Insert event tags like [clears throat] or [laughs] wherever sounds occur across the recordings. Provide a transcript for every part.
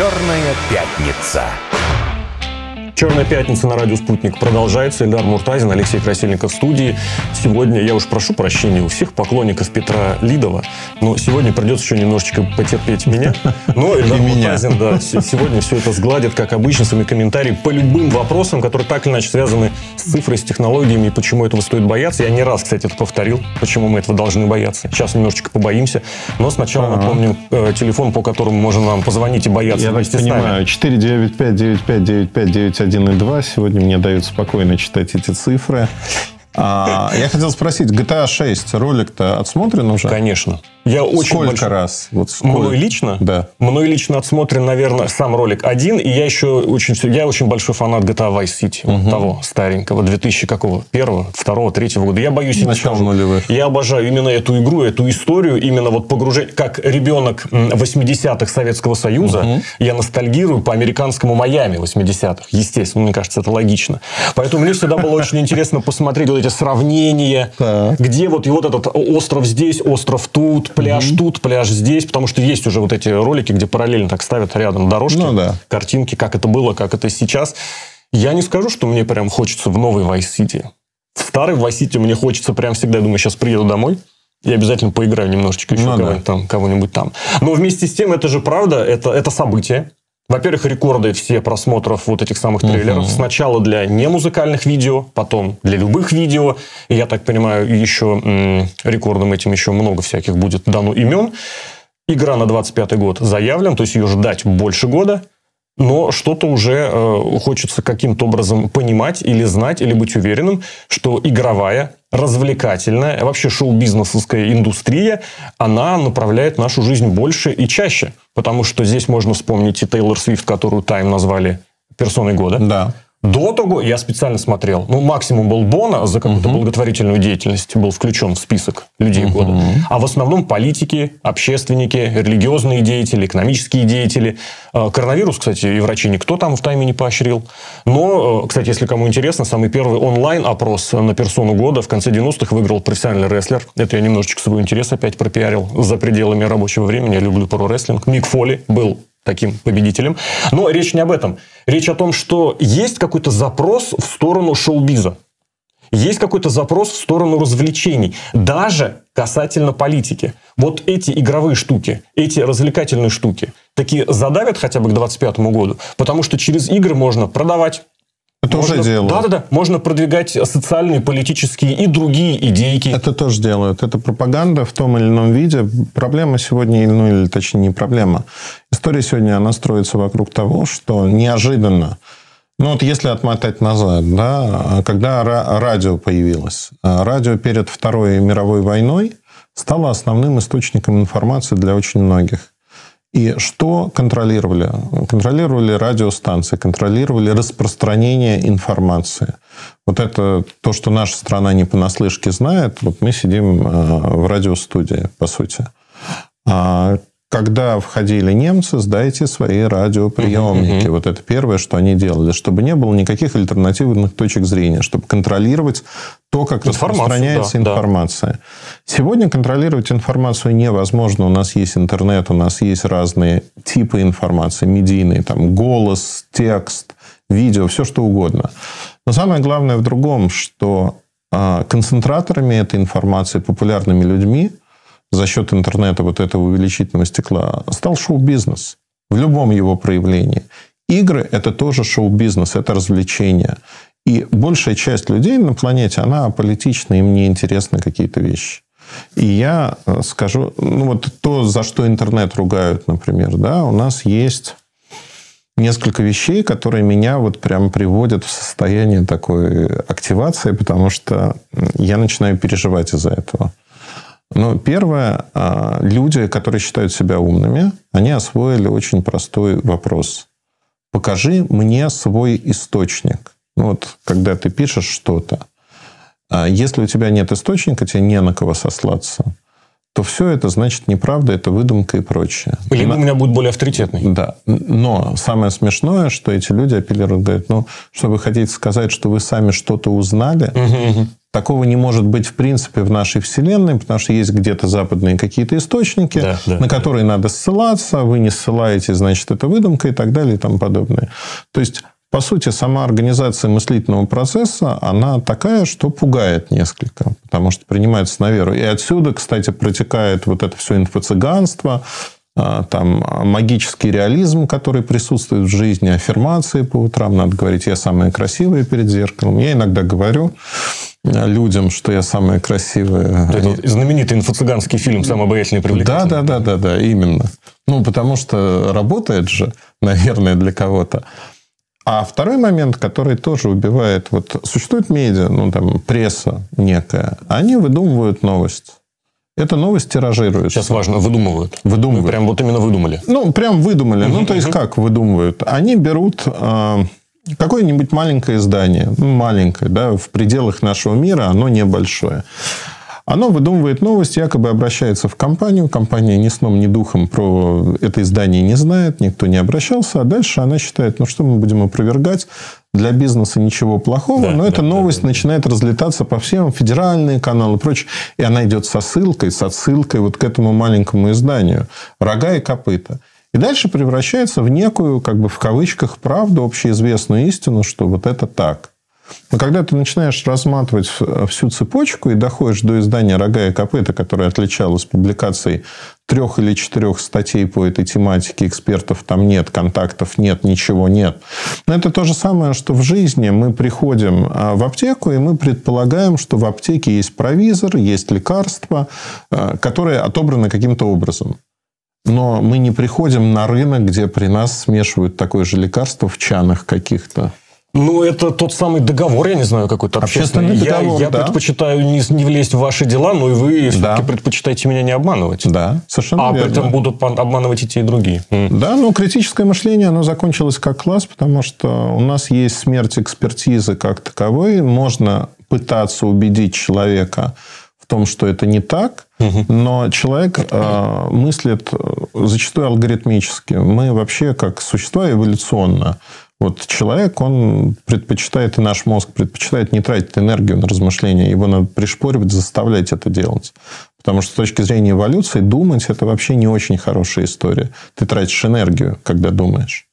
Черная пятница. Черная пятница на радио «Спутник» продолжается. Эльдар Муртазин, Алексей Красильников в студии. Сегодня, я уж прошу прощения у всех поклонников Петра Лидова, но сегодня придется еще немножечко потерпеть меня. [laughs] Но Эльдар Муртазин, да, сегодня все это сгладит, как обычно, своими комментариями по любым вопросам, которые так или иначе связаны с цифрой, с технологиями и почему этого стоит бояться. Я не раз, кстати, это повторил, почему мы этого должны бояться. Сейчас немножечко побоимся, но сначала ага. напомню э, телефон, по которому можно нам позвонить и бояться Я так понимаю, 495 95 95 91 1 и 2. Сегодня мне дают спокойно читать эти цифры. А, я хотел спросить, GTA 6 ролик-то отсмотрен уже? Конечно. Я очень сколько раз? Вот сколько? Мной лично? Да. Мной лично отсмотрен, наверное, сам ролик один, и я еще очень, я очень большой фанат GTA Vice City, угу. вот того старенького, 2000 какого? Первого, второго, третьего года. Я боюсь... Начало нулевых. Я обожаю именно эту игру, эту историю, именно вот погружение, как ребенок 80-х Советского Союза, угу. я ностальгирую по американскому Майами 80-х, естественно, мне кажется, это логично. Поэтому мне всегда было очень интересно посмотреть эти сравнения, где вот и вот этот остров здесь, остров тут, пляж угу. тут, пляж здесь, потому что есть уже вот эти ролики, где параллельно так ставят рядом дорожки, ну, да. картинки, как это было, как это сейчас. Я не скажу, что мне прям хочется в новый Vice City. В старый Vice City мне хочется прям всегда, я думаю, сейчас приеду домой, я обязательно поиграю немножечко еще ну, кого-нибудь, да. там, кого-нибудь там. Но вместе с тем, это же правда, это, это событие. Во-первых, рекорды все просмотров вот этих самых трейлеров. Uh-huh. Сначала для немузыкальных видео, потом для любых видео. И я так понимаю, еще м- рекордом этим еще много всяких будет дано имен. Игра на 25 год заявлен, то есть ее ждать больше года но что-то уже э, хочется каким-то образом понимать или знать, или быть уверенным, что игровая, развлекательная, вообще шоу-бизнесовская индустрия, она направляет нашу жизнь больше и чаще. Потому что здесь можно вспомнить и Тейлор Свифт, которую Time назвали персоной года. Да. До того я специально смотрел. Ну, максимум был Бона за какую-то угу. благотворительную деятельность был включен в список людей угу. года. А в основном политики, общественники, религиозные деятели, экономические деятели. А, коронавирус, кстати, и врачи никто там в тайме не поощрил. Но, э, кстати, если кому интересно, самый первый онлайн-опрос на персону года в конце 90-х выиграл профессиональный рестлер. Это я немножечко свой интерес опять пропиарил за пределами рабочего времени. Я люблю про-рестлинг. Мик Фоли был таким победителем. Но речь не об этом. Речь о том, что есть какой-то запрос в сторону шоу-биза. Есть какой-то запрос в сторону развлечений, даже касательно политики. Вот эти игровые штуки, эти развлекательные штуки, такие задавят хотя бы к 2025 году, потому что через игры можно продавать это можно, уже делают. Да-да-да. Можно продвигать социальные, политические и другие идейки. Это тоже делают. Это пропаганда в том или ином виде. Проблема сегодня, ну или точнее не проблема. История сегодня, она строится вокруг того, что неожиданно ну, вот если отмотать назад, да, когда радио появилось, а радио перед Второй мировой войной стало основным источником информации для очень многих. И что контролировали? Контролировали радиостанции, контролировали распространение информации. Вот это то, что наша страна не понаслышке знает. Вот мы сидим э, в радиостудии, по сути. Когда входили немцы, сдайте свои радиоприемники. Угу, Вот это первое, что они делали, чтобы не было никаких альтернативных точек зрения, чтобы контролировать то, как распространяется да, информация. Да. Сегодня контролировать информацию невозможно. У нас есть интернет, у нас есть разные типы информации, медийные, там голос, текст, видео, все что угодно. Но самое главное в другом, что а, концентраторами этой информации, популярными людьми, за счет интернета вот этого увеличительного стекла стал шоу-бизнес в любом его проявлении. Игры – это тоже шоу-бизнес, это развлечение. И большая часть людей на планете, она аполитична, им не интересны какие-то вещи. И я э, скажу, ну вот то, за что интернет ругают, например, да, у нас есть несколько вещей, которые меня вот прям приводят в состояние такой активации, потому что я начинаю переживать из-за этого. Ну, первое, а, люди, которые считают себя умными, они освоили очень простой вопрос. Покажи мне свой источник. Ну, вот, когда ты пишешь что-то, а если у тебя нет источника, тебе не на кого сослаться, то все это значит неправда, это выдумка и прочее. Либо у меня будет более авторитетный. Да. Но самое смешное, что эти люди апеллируют, говорят, ну, что вы хотите сказать, что вы сами что-то узнали? Угу, угу. Такого не может быть в принципе в нашей Вселенной, потому что есть где-то западные какие-то источники, Да, да, на которые надо ссылаться, вы не ссылаете, значит, это выдумка и так далее и тому подобное. То есть, по сути, сама организация мыслительного процесса, она такая, что пугает несколько, потому что принимается на веру. И отсюда, кстати, протекает вот это все инфо-цыганство, там магический реализм, который присутствует в жизни, аффирмации по утрам. Надо говорить, я самая красивая перед зеркалом. Я иногда говорю людям, что я самая красивая. Это знаменитый инфо-цыганский фильм «Самый обаятельный привлекательный». Да, да, да, да, да, именно. Ну, потому что работает же, [laughs] наверное, для кого-то. А второй момент, который тоже убивает, вот существует медиа, ну, там, пресса некая, они выдумывают новость. Эта новость тиражируется. Сейчас важно, выдумывают. Выдумывают. Прям вот именно выдумали. Ну, прям выдумали. Ну, то есть, как выдумывают? Они берут э, какое-нибудь маленькое издание, ну, маленькое, да, в пределах нашего мира, оно небольшое. Оно выдумывает новость, якобы обращается в компанию. Компания ни сном, ни духом про это издание не знает, никто не обращался. А дальше она считает, ну что мы будем опровергать? Для бизнеса ничего плохого, Да, но эта да, новость да, да. начинает разлетаться по всем федеральные каналы и прочее. И она идет со ссылкой, с отсылкой вот к этому маленькому изданию. Рога и копыта. И дальше превращается в некую, как бы в кавычках, правду, общеизвестную истину, что вот это так. Но когда ты начинаешь разматывать всю цепочку и доходишь до издания «Рога и копыта», которое отличалось публикацией трех или четырех статей по этой тематике, экспертов там нет, контактов нет, ничего нет. Но это то же самое, что в жизни мы приходим а, в аптеку, и мы предполагаем, что в аптеке есть провизор, есть лекарства, а, которые отобраны каким-то образом. Но мы не приходим на рынок, где при нас смешивают такое же лекарство в чанах каких-то. Ну, это тот самый договор, я не знаю, какой-то общественный. Общественный договор, я я да. предпочитаю не, не влезть в ваши дела, но и вы Да. все-таки предпочитаете меня не обманывать. Да, совершенно А верно. при этом будут обманывать и те, и другие. Да, но критическое мышление, оно закончилось как класс, потому что у нас есть смерть экспертизы как таковой. Можно пытаться убедить человека в том, что это не так, но человек э, мыслит э, зачастую алгоритмически. Мы вообще как существа эволюционно. Вот человек, он предпочитает, и наш мозг предпочитает не тратить энергию на размышления. Его надо пришпоривать, заставлять это делать. Потому что с точки зрения эволюции думать – это вообще не очень хорошая история. Ты тратишь энергию, когда думаешь.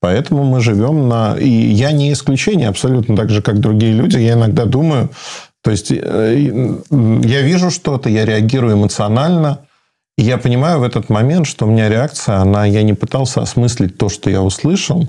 Поэтому мы живем на... И я не исключение, абсолютно так же, как другие люди. Я иногда думаю... То есть, э, я вижу что-то, я реагирую эмоционально, и я понимаю в этот момент, что у меня реакция, она... Я не пытался осмыслить то, что я услышал.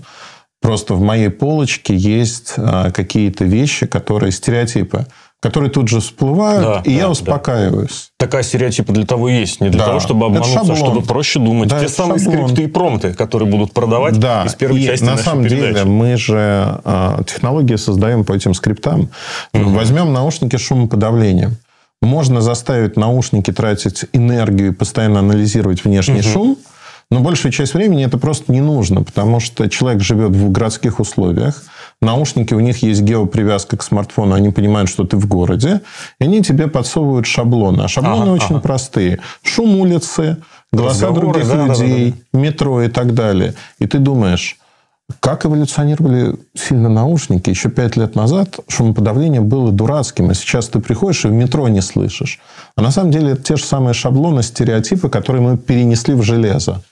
Просто в моей полочке есть а, какие-то вещи, которые стереотипы, которые тут же всплывают, Да, и да, я да. успокаиваюсь. Такая стереотипа для того и есть. Не для Да. того, чтобы обмануться, а чтобы проще думать. Да, Те самые шаблон. скрипты и промты, которые будут продавать Да, из первой и части на самом передачи. деле мы же э, технологии создаем по этим скриптам. Возьмем наушники с шумоподавлением. Можно заставить наушники тратить энергию и постоянно анализировать внешний шум, но большую часть времени это просто не нужно, потому что человек живет в городских условиях, наушники, у них есть геопривязка к смартфону, они понимают, что ты в городе, и они тебе подсовывают шаблоны. А шаблоны Ага, очень ага. простые. Шум улицы, голоса Разговоры, других да, да, да, людей, метро и так далее. И ты думаешь, как эволюционировали сильно наушники? Еще пять лет назад шумоподавление было дурацким, а сейчас ты приходишь и в метро не слышишь. А на самом деле это те же самые шаблоны, стереотипы, которые мы перенесли в железо.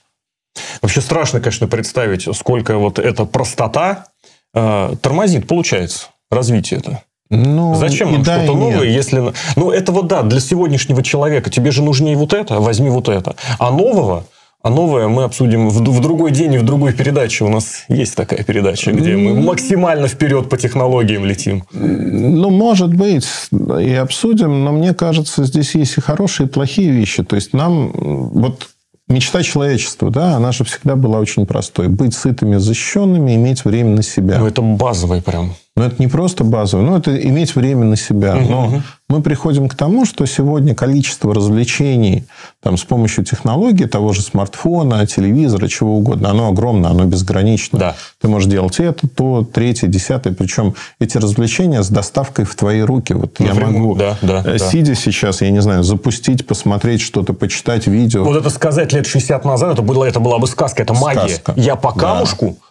Вообще страшно, конечно, представить, сколько вот эта простота э, тормозит, получается, развитие это. Ну, Зачем нам да, что-то нет. новое, если... Ну, это вот да, для сегодняшнего человека. Тебе же нужнее вот это, возьми вот это. А нового, а новое мы обсудим в, в другой день и в другой передаче. У нас есть такая передача, где мы максимально вперед по технологиям летим. Ну, может быть, и обсудим, но мне кажется, здесь есть и хорошие, и плохие вещи. То есть нам вот мечта человечества, да, она же всегда была очень простой. Быть сытыми, защищенными, иметь время на себя. Ну, это базовое прям. Но это не просто базово, но это иметь время на себя. Но мы приходим к тому, что сегодня количество развлечений там, с помощью технологий, того же смартфона, телевизора, чего угодно, оно огромное, оно безгранично. Да. Ты можешь делать это, то, третье, десятое. Причем эти развлечения с доставкой в твои руки. Вот я Напрямую, могу, да, да, э, да. сидя сейчас, я не знаю, запустить, посмотреть что-то, почитать видео. Вот это сказать лет 60 назад, это, было, это была бы сказка, это магия. Сказка. Я по Да.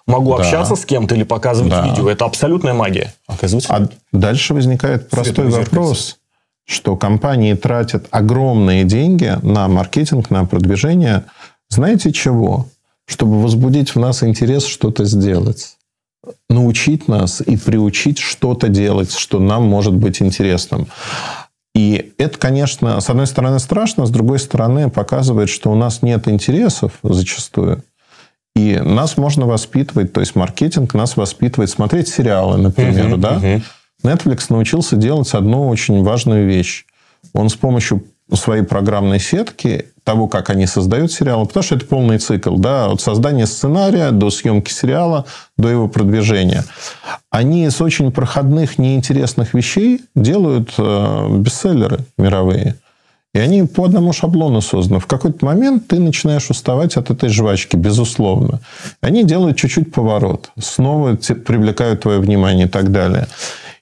Могу Да. общаться с кем-то или показывать Да. видео. Это абсолютная магия. Оказывается, А дальше возникает простой вопрос, что компании тратят огромные деньги на маркетинг, на продвижение. Знаете чего? Чтобы возбудить в нас интерес что-то сделать. Научить нас и приучить что-то делать, что нам может быть интересным. И это, конечно, с одной стороны страшно, с другой стороны показывает, что у нас нет интересов зачастую. И нас можно воспитывать, то есть маркетинг нас воспитывает смотреть сериалы, например, Мгм, да. мгм. Netflix научился делать одну очень важную вещь. Он с помощью своей программной сетки, того, как они создают сериалы, потому что это полный цикл, да, от создания сценария до съемки сериала, до его продвижения. Они из очень проходных, неинтересных вещей делают э, бестселлеры мировые. И они по одному шаблону созданы. В какой-то момент ты начинаешь уставать от этой жвачки, безусловно. Они делают чуть-чуть поворот. Снова привлекают твое внимание и так далее.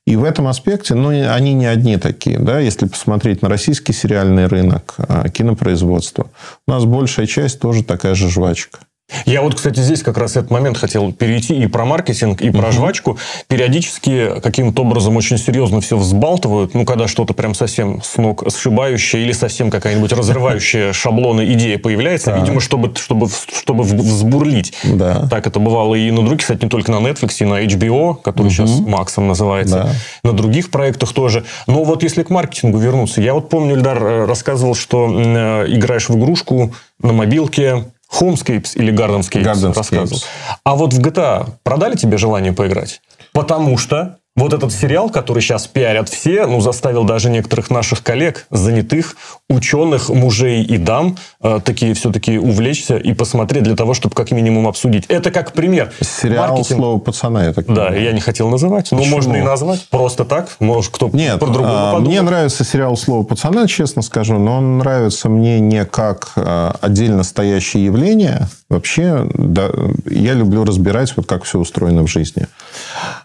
И в этом аспекте, ну, они не одни такие. Да? Если посмотреть на российский сериальный рынок, а, кинопроизводство, у нас большая часть тоже такая же жвачка. Я вот, кстати, здесь как раз этот момент хотел перейти и про маркетинг, и про жвачку. Периодически каким-то образом очень серьезно все взбалтывают. Ну, когда что-то прям совсем с ног сшибающее или совсем какая-нибудь разрывающая [laughs] шаблоны идея появляется, Так. видимо, чтобы, чтобы, чтобы взбурлить. Да. Так это бывало и на других, кстати, не только на Netflix, и на HBO, который сейчас Максом называется, Да. на других проектах тоже. Но вот если к маркетингу вернуться, я вот помню, Эльдар э, рассказывал, что э, играешь в игрушку на мобилке Homescapes или Gardenscapes, Gardenscapes. рассказывал. А вот в GTA продали тебе желание поиграть? Потому что вот этот сериал, который сейчас пиарят все, ну, заставил даже некоторых наших коллег, занятых, ученых, мужей и дам, э, такие все-таки увлечься и посмотреть для того, чтобы как минимум обсудить. Это как пример. Сериал Маркетинг- «Слово пацана», я так Да, понимаю. я не хотел называть, но Почему? можно и назвать. Просто так. Может, кто Нет, по-другому а, подумал. мне нравится сериал «Слово пацана», честно скажу, но он нравится мне не как а, отдельно стоящее явление. Вообще, да, я люблю разбирать, вот как все устроено в жизни.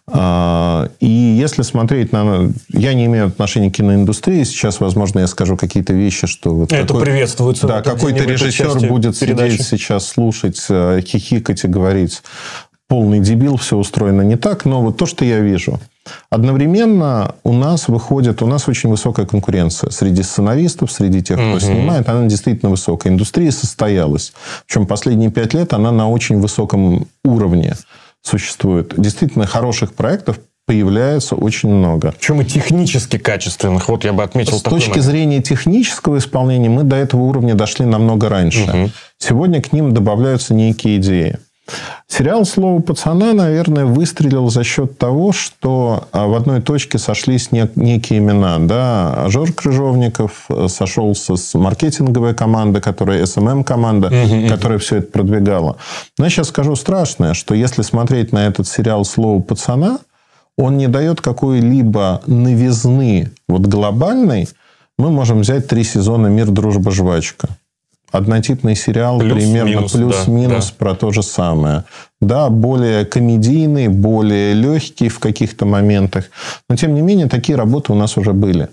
А, И если смотреть на... Я не имею отношения к киноиндустрии. Сейчас, возможно, я скажу какие-то вещи, что... Вот Это какой- приветствуется. Да, какой-то режиссер будет передачи. сидеть сейчас, слушать, э, хихикать и говорить, полный дебил, все устроено не так. Но вот то, что я вижу. Одновременно у нас выходит, у нас очень высокая конкуренция среди сценаристов, среди тех, кто снимает. Она действительно высокая. Индустрия состоялась. Причем последние пять лет она на очень высоком уровне существует. Действительно хороших проектов появляется очень много. Причем и технически качественных. Вот я бы отметил С такой точки момент. зрения технического исполнения мы до этого уровня дошли намного раньше. Сегодня к ним добавляются некие идеи. Сериал «Слово пацана», наверное, выстрелил за счет того, что а, в одной точке сошлись не- некие имена. Да? Жорж Крыжовников э, сошелся с маркетинговой командой, которая SMM-команда, которая все это продвигала. Но я сейчас скажу страшное, что если смотреть на этот сериал «Слово пацана», он не дает какой-либо новизны вот глобальной. Мы можем взять три сезона «Мир, дружба, жвачка». Однотипный сериал примерно Плюс-минус, да, да. про то же самое. Да, более комедийный, более легкий в каких-то моментах. Но, тем не менее, такие работы у нас уже были.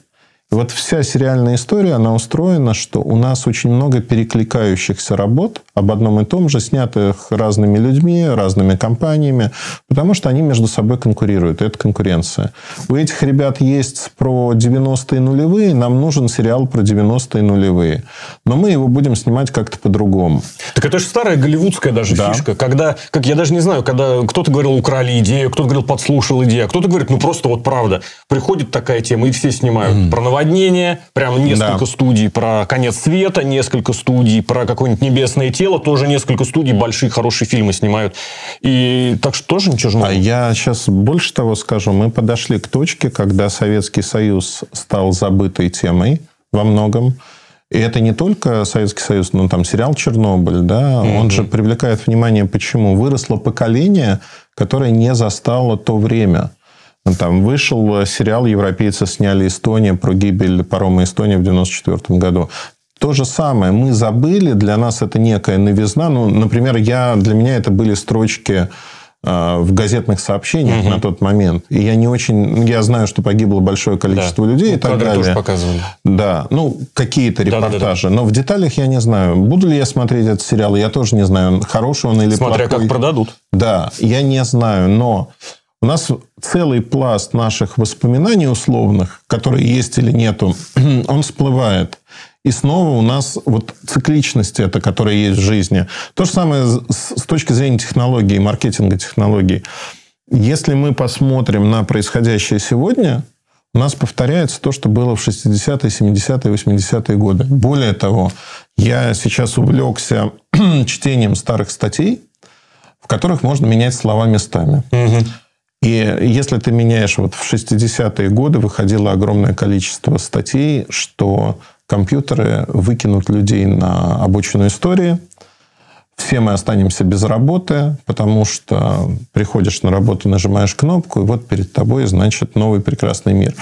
Вот вся сериальная история, она устроена, что у нас очень много перекликающихся работ об одном и том же, снятых разными людьми, разными компаниями, потому что они между собой конкурируют. Это конкуренция. У этих ребят есть про 90-е нулевые, нам нужен сериал про 90-е нулевые. Но мы его будем снимать как-то по-другому. Так это же старая голливудская даже Да. фишка. Когда, как я даже не знаю, когда кто-то говорил, украли идею, кто-то говорил, подслушал идею, а кто-то говорит, ну просто вот правда. Приходит такая тема, и все снимают про наводнение, прям несколько Да. студий про конец света, несколько студий про какое-нибудь небесное тело, тоже несколько студий большие, хорошие фильмы снимают. И так что тоже ничего же А нового. я сейчас больше того скажу. Мы подошли к точке, когда Советский Союз стал забытой темой во многом. И это не только Советский Союз, но там сериал «Чернобыль», да, он же привлекает внимание, почему выросло поколение, которое не застало то время. Там вышел сериал «Европейцы сняли Эстония» про гибель парома Эстония в 1994 году. То же самое. Мы забыли, для нас это некая новизна. Ну, например, я, для меня это были строчки э, в газетных сообщениях угу. на тот момент. И я не очень... Я знаю, что погибло большое количество да. людей ну, и так далее. тоже показывали. Да. Ну, какие-то репортажи. Да, да, да. Но в деталях я не знаю. Буду ли я смотреть этот сериал, я тоже не знаю. Хороший он или Смотря плохой. как продадут. Да. Я не знаю. Но у нас целый пласт наших воспоминаний условных, которые есть или нету, [clears throat] он всплывает. И снова у нас вот цикличность это, которая есть в жизни. То же самое с точки зрения технологий, маркетинга технологий. Если мы посмотрим на происходящее сегодня, у нас повторяется то, что было в 60-е, 70-е, 80-е годы. Более того, я сейчас увлекся [clears throat] чтением старых статей, в которых можно менять слова местами. Угу. И если ты меняешь, вот в 60-е годы выходило огромное количество статей, что компьютеры выкинут людей на обочину истории. Все мы останемся без работы, потому что приходишь на работу, нажимаешь кнопку, и вот перед тобой, значит, новый прекрасный мир.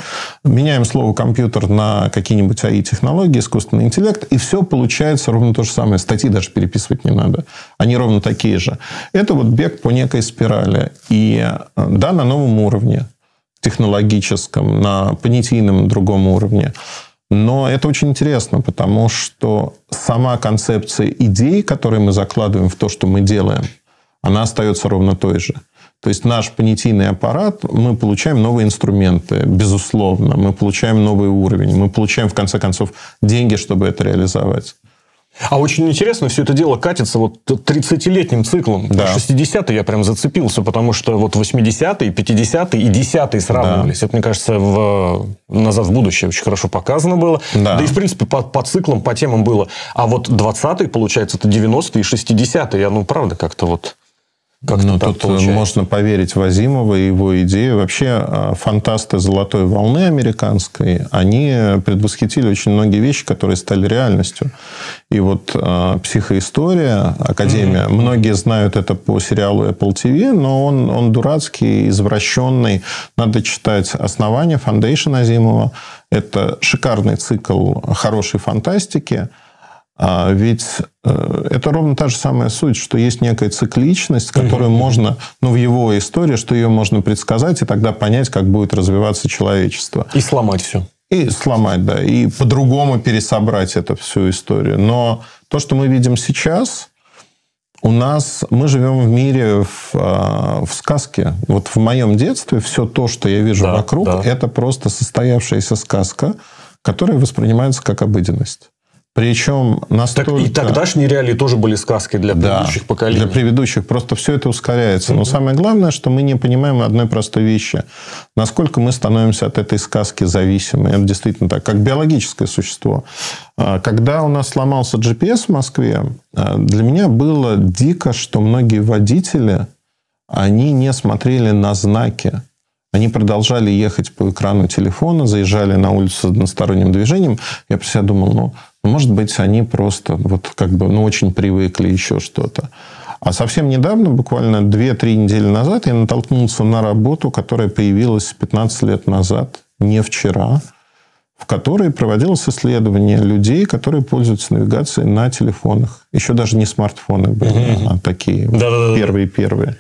Меняем слово «компьютер» на какие-нибудь АИ-технологии, искусственный интеллект, и все получается ровно то же самое. Статьи даже переписывать не надо. Они ровно такие же. Это вот бег по некой спирали. И да, на новом уровне технологическом, на понятийном другом уровне. Но это очень интересно, потому что сама концепция идей, которые мы закладываем в то, что мы делаем, она остается ровно той же. То есть наш понятийный аппарат, мы получаем новые инструменты, безусловно, мы получаем новый уровень, мы получаем, в конце концов, деньги, чтобы это реализовать. А очень интересно, все это дело катится вот 30-летним циклом. Да. 60-е я прям зацепился, потому что вот 80-е, 50-е и 10-е сравнивались. Да. Это, мне кажется, в «Назад в будущее» очень хорошо показано было. Да, да и, в принципе, по, по циклам, по темам было. А вот 20-е, получается, это 90-е и 60-е. Я, ну, правда, как-то вот... Как ну, тут э, получается? можно поверить Вазимова и его идею. Вообще, э, фантасты золотой волны американской, они предвосхитили очень многие вещи, которые стали реальностью. И вот э, психоистория, Академия, mm-hmm. многие знают это по сериалу Apple TV, но он, он дурацкий, извращенный. Надо читать «Основание», «Foundation» Азимова. Это шикарный цикл хорошей фантастики – а ведь э, это ровно та же самая суть, что есть некая цикличность, которую угу. можно, ну, в его истории, что ее можно предсказать, и тогда понять, как будет развиваться человечество. И сломать все. И сломать, да. И по-другому пересобрать эту всю историю. Но то, что мы видим сейчас, у нас мы живем в мире в, а, в сказке. Вот в моем детстве все то, что я вижу да, вокруг, да. это просто состоявшаяся сказка, которая воспринимается как обыденность. Причем настолько... Так и тогдашние реалии тоже были сказкой для предыдущих да, поколений. для предыдущих. Просто все это ускоряется. Mm-hmm. Но самое главное, что мы не понимаем одной простой вещи. Насколько мы становимся от этой сказки зависимы. Это действительно так. Как биологическое существо. А, когда у нас сломался GPS в Москве, а, для меня было дико, что многие водители, они не смотрели на знаки. Они продолжали ехать по экрану телефона, заезжали на улицу с односторонним движением. Я про себя думал, ну, может быть, они просто вот как бы, ну, очень привыкли еще что-то. А совсем недавно, буквально 2-3 недели назад, я натолкнулся на работу, которая появилась 15 лет назад, не вчера, в которой проводилось исследование людей, которые пользуются навигацией на телефонах. Еще даже не смартфоны были, а такие первые-первые.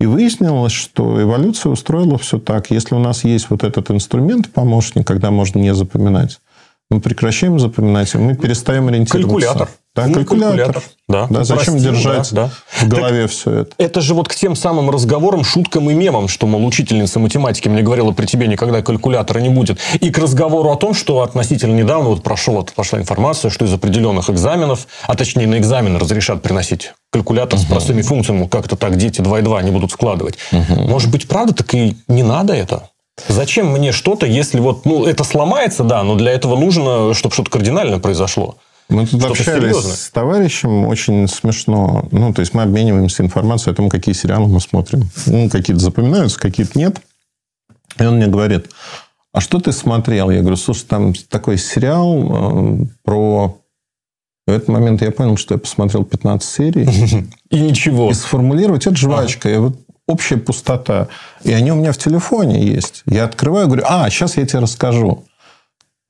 И выяснилось, что эволюция устроила все так. Если у нас есть вот этот инструмент, помощник, когда можно не запоминать, мы прекращаем запоминать, и мы перестаем ориентироваться. Калькулятор. Да, ну, калькулятор. калькулятор. Да. да зачем держать да, да. в голове так все это? Это же вот к тем самым разговорам, шуткам и мемам, что, мол, учительница математики мне говорила, при тебе никогда калькулятора не будет. И к разговору о том, что относительно недавно вот прошел, пошла информация, что из определенных экзаменов, а точнее на экзамен разрешат приносить калькулятор угу. с простыми функциями, как-то так дети 2 и 2 не будут складывать. Угу. Может быть, правда, так и не надо это? Зачем мне что-то, если вот, ну, это сломается, да, но для этого нужно, чтобы что-то кардинально произошло. Мы тут общались серьезное. с товарищем, очень смешно. Ну, то есть, мы обмениваемся информацией о том, какие сериалы мы смотрим. Ну, какие-то запоминаются, какие-то нет. И он мне говорит, а что ты смотрел? Я говорю, слушай, там такой сериал э, про... В этот момент я понял, что я посмотрел 15 серий. [laughs] И ничего. И сформулировать, это жвачка. Я вот общая пустота. И они у меня в телефоне есть. Я открываю, говорю, а, сейчас я тебе расскажу.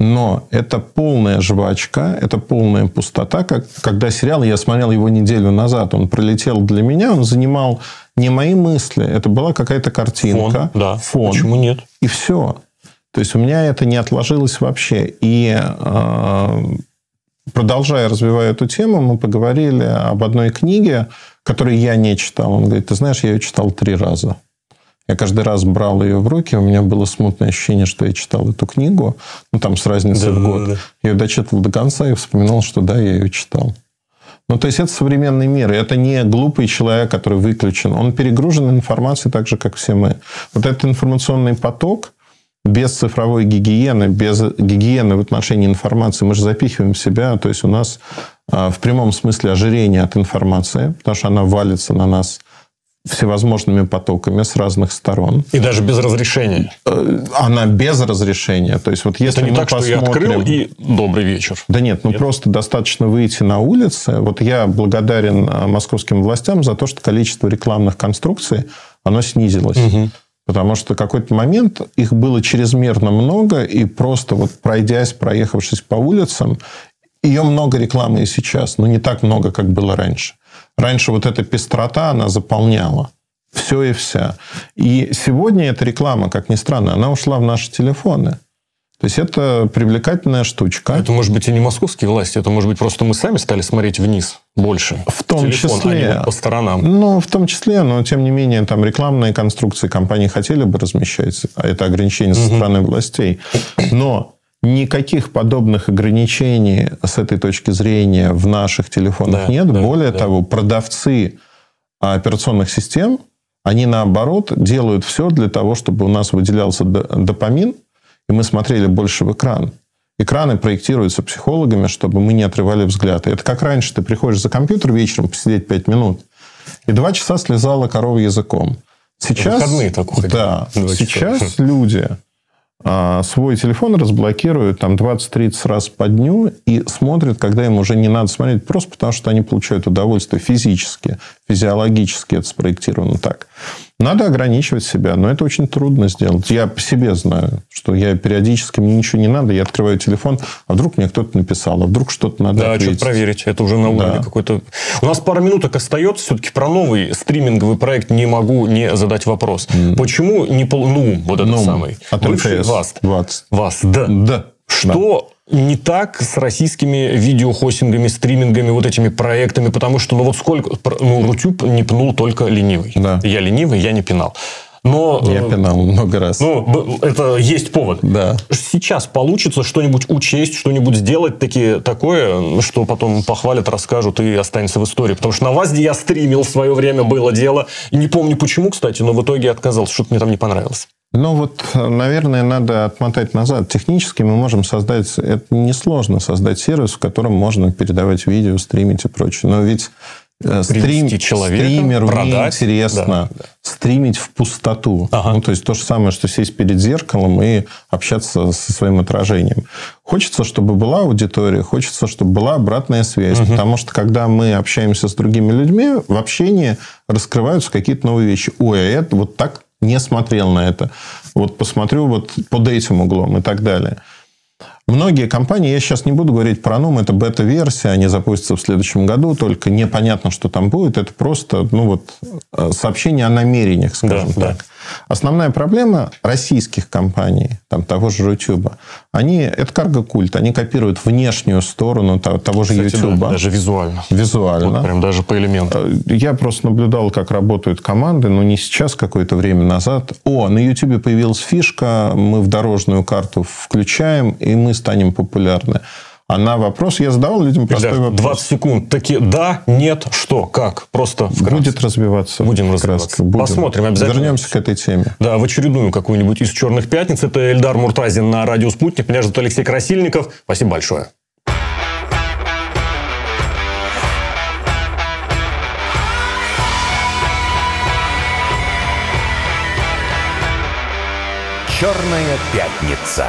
Но это полная жвачка, это полная пустота. Как, когда сериал, я смотрел его неделю назад, он пролетел для меня, он занимал не мои мысли, это была какая-то картинка. Фон, да. Фон. Почему нет? И все. То есть у меня это не отложилось вообще. И э, продолжая развивая эту тему, мы поговорили об одной книге, которую я не читал. Он говорит, ты знаешь, я ее читал три раза. Я каждый раз брал ее в руки, у меня было смутное ощущение, что я читал эту книгу, ну, там, с разницей Да, в да, год. да. Я ее дочитывал до конца и вспоминал, что да, я ее читал. Ну, то есть, это современный мир. И это не глупый человек, который выключен. Он перегружен информацией так же, как все мы. Вот этот информационный поток без цифровой гигиены, без гигиены в отношении информации, мы же запихиваем себя. То есть, у нас а, в прямом смысле ожирение от информации, потому что она валится на нас всевозможными потоками с разных сторон. И даже без разрешения. Э, Она без разрешения. То есть, вот если Это не мы так, что я посмотрим... открыл и добрый вечер. Да нет, ну Нет? просто достаточно выйти на улицы. Вот я благодарен а, московским властям за то, что количество рекламных конструкций, оно снизилось. Потому что какой-то момент их было чрезмерно много, и просто вот пройдясь, проехавшись по улицам, ее много рекламы и сейчас, но не так много, как было раньше. Раньше вот эта пестрота, она заполняла все и вся. И сегодня эта реклама, как ни странно, она ушла в наши телефоны. То есть это привлекательная штучка. Это может быть и не московские власти, это может быть просто мы сами стали смотреть вниз больше. В том Телефон, числе. а не вот по сторонам. Ну, в том числе, но тем не менее, там рекламные конструкции компании хотели бы размещать, а это ограничение со стороны властей. Но никаких подобных ограничений с этой точки зрения в наших телефонах Да, нет. да, Более да. того, продавцы операционных систем, они наоборот делают все для того, чтобы у нас выделялся допамин, и мы смотрели больше в экран. Экраны проектируются психологами, чтобы мы не отрывали взгляд. И это как раньше, ты приходишь за компьютер вечером посидеть 5 минут, и два часа слезала корова языком. Сейчас, выходные так уходили. да, сейчас люди а, свой телефон разблокируют там 20-30 раз по дню и смотрят, когда им уже не надо смотреть, просто потому что они получают удовольствие физически, физиологически это спроектировано так. Надо ограничивать себя, но это очень трудно сделать. Я по себе знаю, что я периодически, мне ничего не надо, я открываю телефон, а вдруг мне кто-то написал, а вдруг что-то надо Да, ответить. что проверить. Это уже на уровне Да. какой-то... У нас пара минуток остается. Все-таки про новый стриминговый проект не могу не задать вопрос. Почему не... пол- Ну, вот этот Ну, самый. от Бывший МТС. ВАСТ. ВАСТ. ВАСТ, да. Да. Что не так с российскими видеохостингами, стримингами, вот этими проектами? Потому что, ну вот сколько... Ну, Рутюб не пнул только ленивый. Да. Я ленивый, я не пинал. Но... Я э, пинал много раз. Ну, это есть повод. Да. Сейчас получится что-нибудь учесть, что-нибудь сделать таки, такое, что потом похвалят, расскажут и останется в истории. Потому что на ВАЗде я стримил в свое время, было дело. Не помню почему, кстати, но в итоге отказался. Что-то мне там не понравилось. Ну вот, наверное, надо отмотать назад. Технически мы можем создать, это несложно создать сервис, в котором можно передавать видео, стримить и прочее. Но ведь стрим, Привести человека, стримеру продать. неинтересно Да, да. стримить в пустоту. Ага. Ну, то есть то же самое, что сесть перед зеркалом и общаться со своим отражением. Хочется, чтобы была аудитория, хочется, чтобы была обратная связь. Потому что когда мы общаемся с другими людьми, в общении раскрываются какие-то новые вещи. Ой, а это вот так не смотрел на это. Вот посмотрю вот под этим углом и так далее. Многие компании, я сейчас не буду говорить про Нум, это бета-версия, они запустятся в следующем году, только непонятно, что там будет. Это просто ну, вот, э, сообщение о намерениях, скажем Да, так. да. Основная проблема российских компаний, там, того же YouTube, они, это карго-культ, они копируют внешнюю сторону того, того же Кстати, да, YouTube. даже визуально. Визуально. Вот прям даже по элементам. Э, Я просто наблюдал, как работают команды, но не сейчас, какое-то время назад. О, на YouTube появилась фишка, мы в дорожную карту включаем, и мы станем популярны. А на вопрос я задавал людям простой Ильдар, вопрос. 20 секунд. Такие да, нет, что, как? Просто вкратце. Будет развиваться. Будем вкратце. развиваться. Будем. Посмотрим обязательно. Вернемся к этой теме. Да, в очередную какую-нибудь из «Черных пятниц». Это Эльдар Муртазин на радио «Спутник». Меня зовут Алексей Красильников. Спасибо большое. Черная пятница.